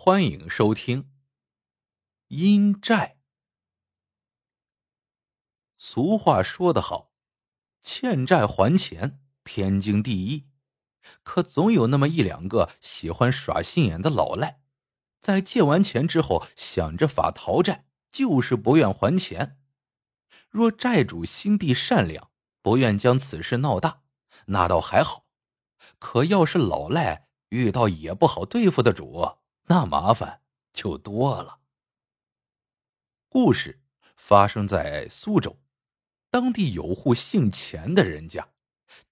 欢迎收听。阴债。俗话说得好，欠债还钱天经地义，可总有那么一两个喜欢耍心眼的老赖，在借完钱之后想着法逃债，就是不愿还钱。若债主心地善良，不愿将此事闹大，那倒还好；可要是老赖遇到也不好对付的主，那麻烦就多了。故事发生在苏州，当地有户姓钱的人家，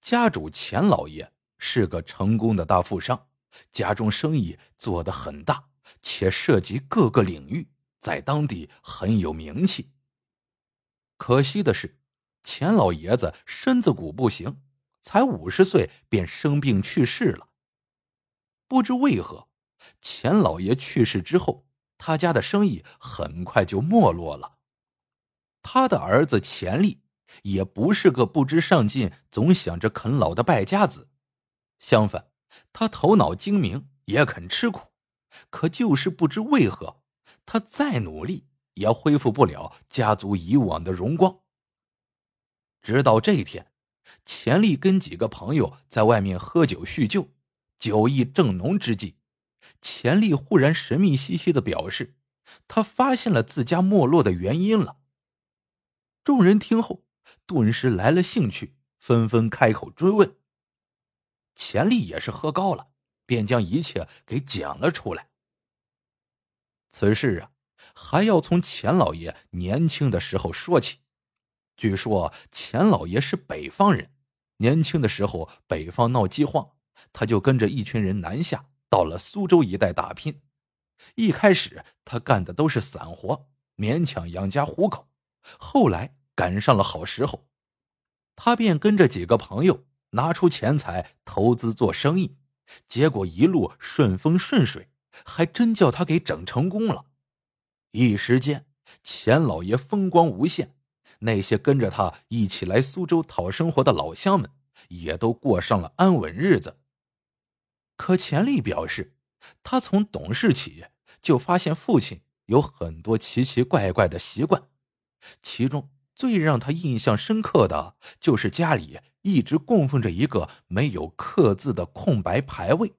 家主钱老爷是个成功的大富商，家中生意做得很大，且涉及各个领域，在当地很有名气。可惜的是，钱老爷子身子骨不行，才五十岁便生病去世了。不知为何。钱老爷去世之后，他家的生意很快就没落了。他的儿子钱力也不是个不知上进、总想着啃老的败家子，相反，他头脑精明，也肯吃苦。可就是不知为何，他再努力也恢复不了家族以往的荣光。直到这一天，钱力跟几个朋友在外面喝酒叙旧，酒意正浓之际。钱力忽然神秘兮兮的表示，他发现了自家没落的原因了。众人听后，顿时来了兴趣，纷纷开口追问。钱力也是喝高了，便将一切给讲了出来。此事啊，还要从钱老爷年轻的时候说起。据说钱老爷是北方人，年轻的时候北方闹饥荒，他就跟着一群人南下。到了苏州一带打拼，一开始他干的都是散活，勉强养家糊口。后来赶上了好时候，他便跟着几个朋友拿出钱财投资做生意，结果一路顺风顺水，还真叫他给整成功了。一时间，钱老爷风光无限，那些跟着他一起来苏州讨生活的老乡们，也都过上了安稳日子。可钱丽表示，她从懂事起就发现父亲有很多奇奇怪怪的习惯，其中最让她印象深刻的就是家里一直供奉着一个没有刻字的空白牌位。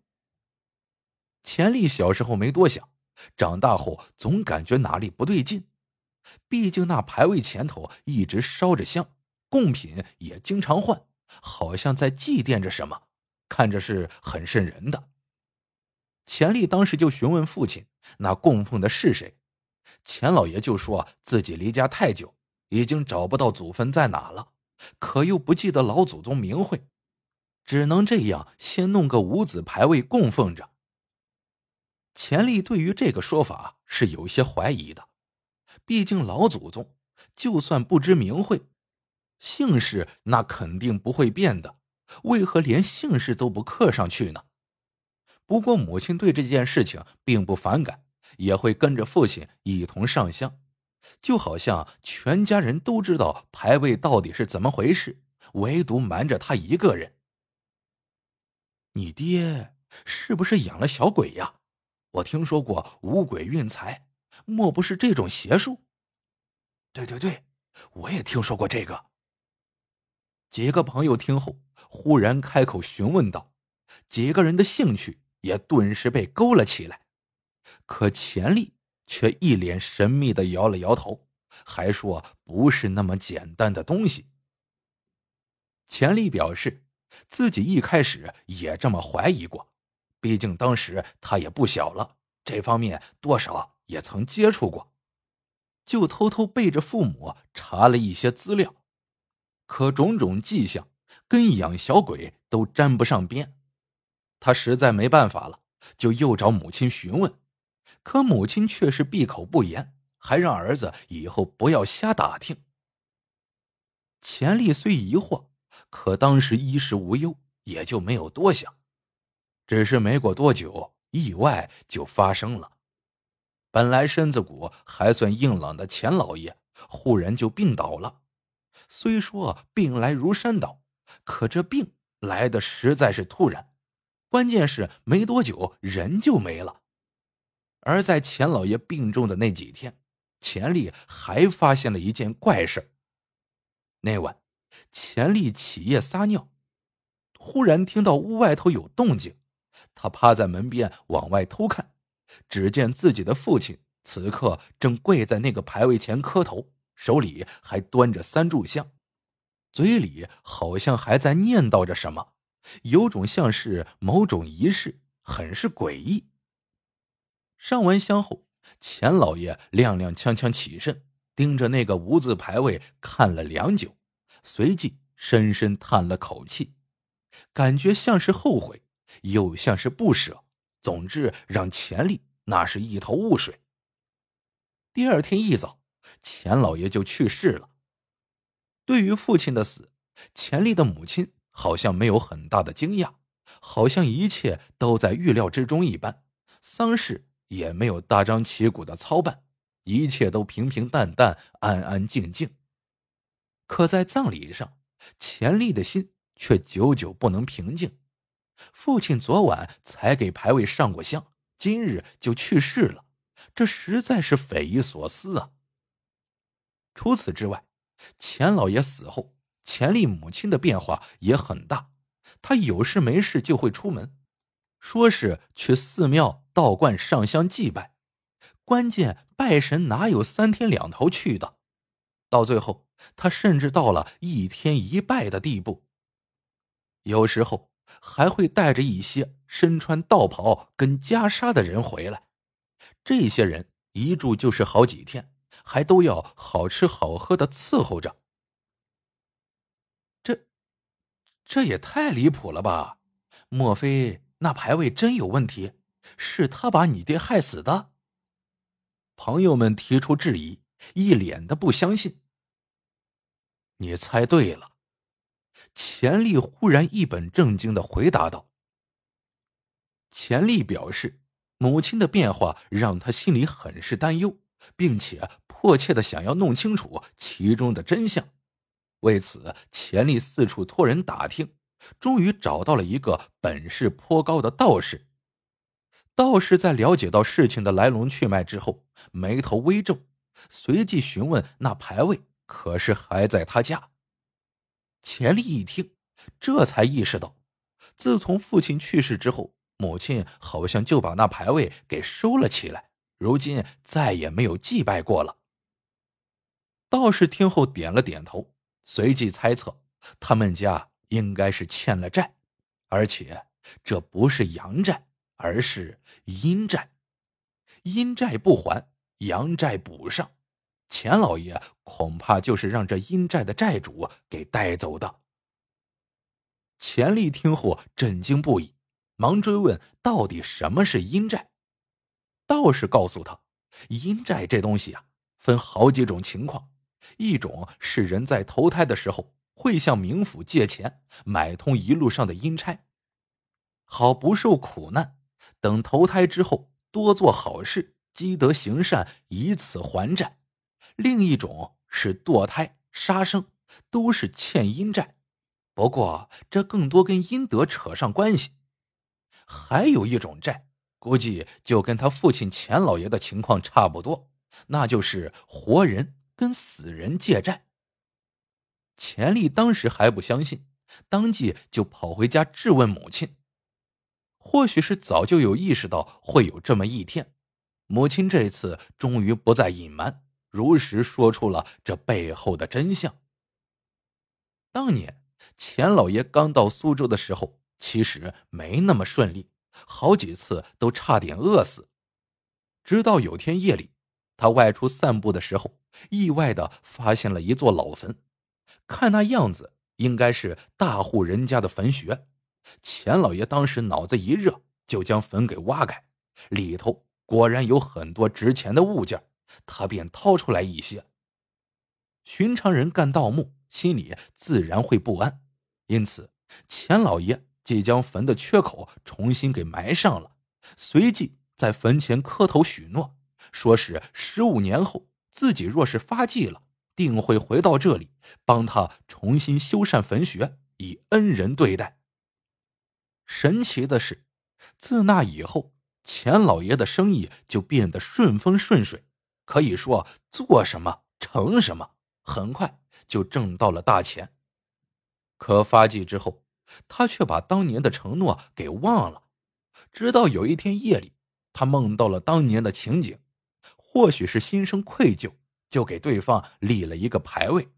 钱丽小时候没多想，长大后总感觉哪里不对劲，毕竟那牌位前头一直烧着香，贡品也经常换，好像在祭奠着什么。看着是很瘆人的。钱力当时就询问父亲：“那供奉的是谁？”钱老爷就说自己离家太久，已经找不到祖坟在哪了，可又不记得老祖宗名讳，只能这样先弄个五子牌位供奉着。钱力对于这个说法是有些怀疑的，毕竟老祖宗就算不知名讳，姓氏那肯定不会变的。为何连姓氏都不刻上去呢？不过母亲对这件事情并不反感，也会跟着父亲一同上香，就好像全家人都知道牌位到底是怎么回事，唯独瞒着他一个人。你爹是不是养了小鬼呀？我听说过五鬼运财，莫不是这种邪术？对对对，我也听说过这个。几个朋友听后，忽然开口询问道：“几个人的兴趣也顿时被勾了起来。”可钱丽却一脸神秘的摇了摇头，还说：“不是那么简单的东西。”钱丽表示，自己一开始也这么怀疑过，毕竟当时他也不小了，这方面多少也曾接触过，就偷偷背着父母查了一些资料。可种种迹象跟养小鬼都沾不上边，他实在没办法了，就又找母亲询问，可母亲却是闭口不言，还让儿子以后不要瞎打听。钱丽虽疑惑，可当时衣食无忧，也就没有多想。只是没过多久，意外就发生了。本来身子骨还算硬朗的钱老爷，忽然就病倒了。虽说病来如山倒，可这病来的实在是突然，关键是没多久人就没了。而在钱老爷病重的那几天，钱丽还发现了一件怪事。那晚，钱丽起夜撒尿，忽然听到屋外头有动静，他趴在门边往外偷看，只见自己的父亲此刻正跪在那个牌位前磕头，手里还端着三炷香，嘴里好像还在念叨着什么，有种像是某种仪式，很是诡异。上完香后，钱老爷踉踉跄跄起身，盯着那个无字牌位看了良久，随即深深叹了口气，感觉像是后悔，又像是不舍。总之，让钱丽那是一头雾水。第二天一早，钱老爷就去世了。对于父亲的死，钱丽的母亲好像没有很大的惊讶，好像一切都在预料之中一般。丧事。也没有大张旗鼓的操办，一切都平平淡淡、安安静静。可在葬礼上，钱丽的心却久久不能平静。父亲昨晚才给牌位上过香，今日就去世了，这实在是匪夷所思啊！除此之外，钱老爷死后，钱丽母亲的变化也很大。她有事没事就会出门，说是去寺庙。道观上香祭拜，关键拜神哪有三天两头去的？到最后，他甚至到了一天一拜的地步。有时候还会带着一些身穿道袍跟袈裟的人回来，这些人一住就是好几天，还都要好吃好喝的伺候着。这，这也太离谱了吧？莫非那牌位真有问题？是他把你爹害死的。朋友们提出质疑，一脸的不相信。你猜对了，钱丽忽然一本正经的回答道。钱丽表示，母亲的变化让他心里很是担忧，并且迫切的想要弄清楚其中的真相。为此，钱丽四处托人打听，终于找到了一个本事颇高的道士。道士在了解到事情的来龙去脉之后，眉头微皱，随即询问那牌位可是还在他家。钱丽一听，这才意识到，自从父亲去世之后，母亲好像就把那牌位给收了起来，如今再也没有祭拜过了。道士听后点了点头，随即猜测，他们家应该是欠了债，而且这不是阳债。而是阴债，阴债不还，阳债补上，钱老爷恐怕就是让这阴债的债主给带走的。钱丽听后震惊不已，忙追问：“到底什么是阴债？”道士告诉他：“阴债这东西啊，分好几种情况，一种是人在投胎的时候会向冥府借钱，买通一路上的阴差，好不受苦难。”等投胎之后，多做好事，积德行善，以此还债。另一种是堕胎、杀生，都是欠阴债。不过这更多跟阴德扯上关系。还有一种债，估计就跟他父亲钱老爷的情况差不多，那就是活人跟死人借债。钱丽当时还不相信，当即就跑回家质问母亲。或许是早就有意识到会有这么一天，母亲这次终于不再隐瞒，如实说出了这背后的真相。当年钱老爷刚到苏州的时候，其实没那么顺利，好几次都差点饿死。直到有天夜里，他外出散步的时候，意外的发现了一座老坟，看那样子，应该是大户人家的坟穴。钱老爷当时脑子一热，就将坟给挖开，里头果然有很多值钱的物件，他便掏出来一些。寻常人干盗墓，心里自然会不安，因此钱老爷即将坟的缺口重新给埋上了，随即在坟前磕头许诺，说是十五年后自己若是发迹了，定会回到这里帮他重新修缮坟穴，以恩人对待。神奇的是，自那以后，钱老爷的生意就变得顺风顺水，可以说做什么成什么，很快就挣到了大钱。可发迹之后，他却把当年的承诺给忘了。直到有一天夜里，他梦到了当年的情景，或许是心生愧疚，就给对方立了一个牌位，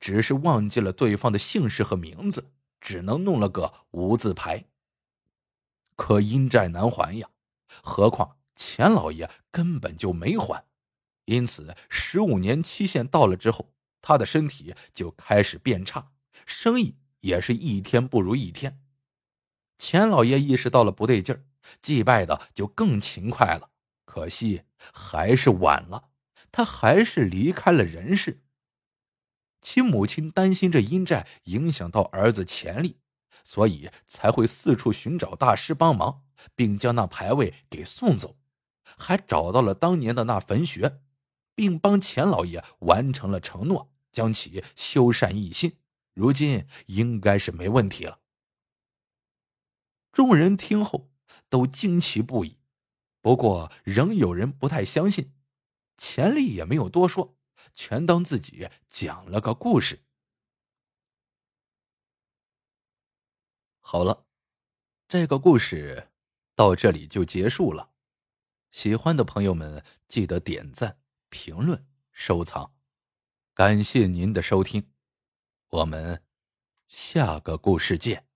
只是忘记了对方的姓氏和名字，只能弄了个无字牌。可阴债难还呀，何况钱老爷根本就没还，因此十五年期限到了之后，他的身体就开始变差，生意。也是一天不如一天，钱老爷意识到了不对劲儿，祭拜的就更勤快了。可惜还是晚了，他还是离开了人世。其母亲担心这阴债影响到儿子潜力，所以才会四处寻找大师帮忙，并将那牌位给送走，还找到了当年的那坟穴，并帮钱老爷完成了承诺，将其修缮一新。如今应该是没问题了。众人听后都惊奇不已，不过仍有人不太相信。钱力也没有多说，全当自己讲了个故事。好了，这个故事到这里就结束了。喜欢的朋友们记得点赞、评论、收藏，感谢您的收听。我们下个故事见。